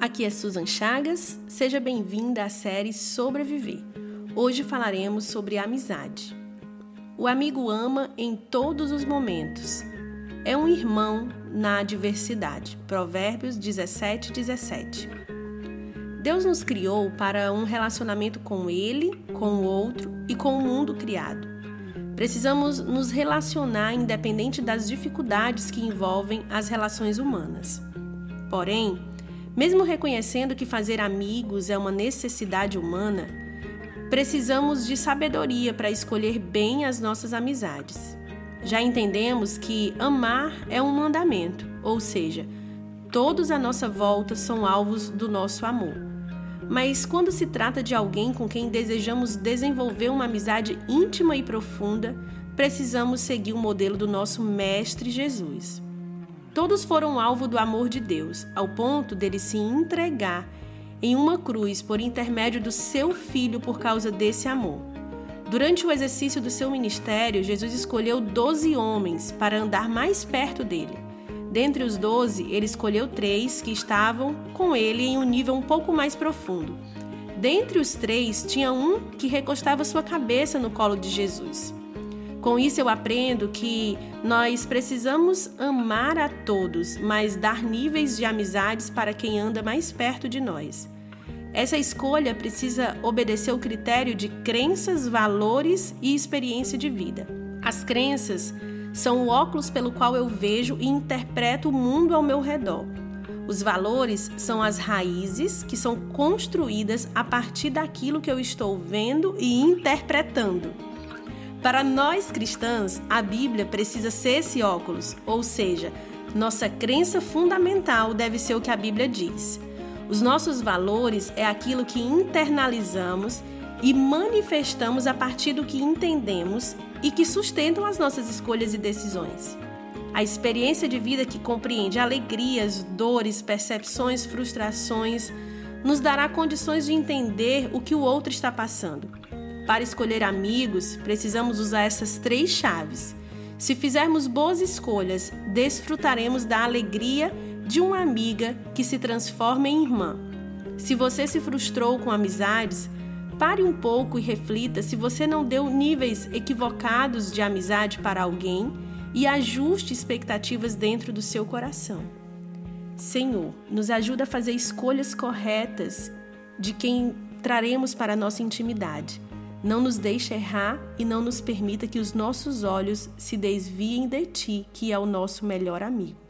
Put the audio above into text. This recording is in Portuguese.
Aqui é Susan Chagas, seja bem-vinda à série Sobreviver. Hoje falaremos sobre amizade. O amigo ama em todos os momentos. É um irmão na adversidade. Provérbios 17, 17. Deus nos criou para um relacionamento com Ele, com o outro e com o mundo criado. Precisamos nos relacionar independente das dificuldades que envolvem as relações humanas. Porém, mesmo reconhecendo que fazer amigos é uma necessidade humana, precisamos de sabedoria para escolher bem as nossas amizades. Já entendemos que amar é um mandamento, ou seja, todos à nossa volta são alvos do nosso amor. Mas quando se trata de alguém com quem desejamos desenvolver uma amizade íntima e profunda, precisamos seguir o modelo do nosso Mestre Jesus. Todos foram alvo do amor de Deus, ao ponto dele se entregar em uma cruz por intermédio do seu filho por causa desse amor. Durante o exercício do seu ministério, Jesus escolheu doze homens para andar mais perto dele. Dentre os doze, ele escolheu três que estavam com ele em um nível um pouco mais profundo. Dentre os três, tinha um que recostava sua cabeça no colo de Jesus. Com isso eu aprendo que nós precisamos amar a todos, mas dar níveis de amizades para quem anda mais perto de nós. Essa escolha precisa obedecer o critério de crenças, valores e experiência de vida. As crenças são o óculos pelo qual eu vejo e interpreto o mundo ao meu redor. Os valores são as raízes que são construídas a partir daquilo que eu estou vendo e interpretando. Para nós cristãs, a Bíblia precisa ser esse óculos, ou seja, nossa crença fundamental deve ser o que a Bíblia diz. Os nossos valores é aquilo que internalizamos e manifestamos a partir do que entendemos e que sustentam as nossas escolhas e decisões. A experiência de vida que compreende alegrias, dores, percepções, frustrações, nos dará condições de entender o que o outro está passando para escolher amigos, precisamos usar essas três chaves. Se fizermos boas escolhas, desfrutaremos da alegria de uma amiga que se transforma em irmã. Se você se frustrou com amizades, pare um pouco e reflita se você não deu níveis equivocados de amizade para alguém e ajuste expectativas dentro do seu coração. Senhor, nos ajuda a fazer escolhas corretas de quem traremos para a nossa intimidade não nos deixe errar e não nos permita que os nossos olhos se desviem de ti, que é o nosso melhor amigo.